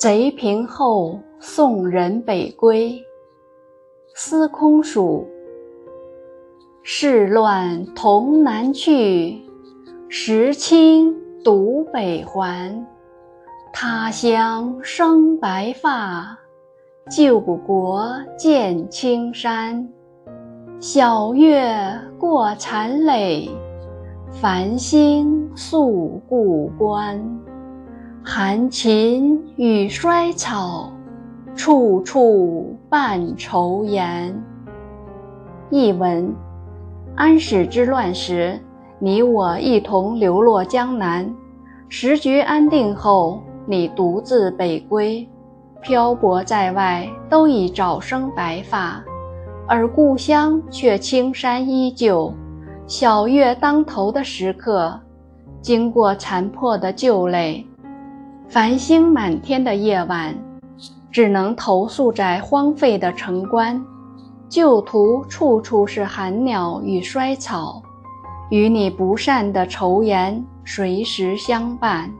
贼平后，送人北归。司空曙。世乱同南去，时清独北还。他乡生白发，旧国见青山。晓月过残垒，繁星宿故关。寒禽与衰草，处处伴愁颜。译文：安史之乱时，你我一同流落江南，时局安定后。你独自北归，漂泊在外，都已早生白发，而故乡却青山依旧。晓月当头的时刻，经过残破的旧垒，繁星满天的夜晚，只能投宿在荒废的城关。旧途处处是寒鸟与衰草，与你不善的愁颜随时相伴。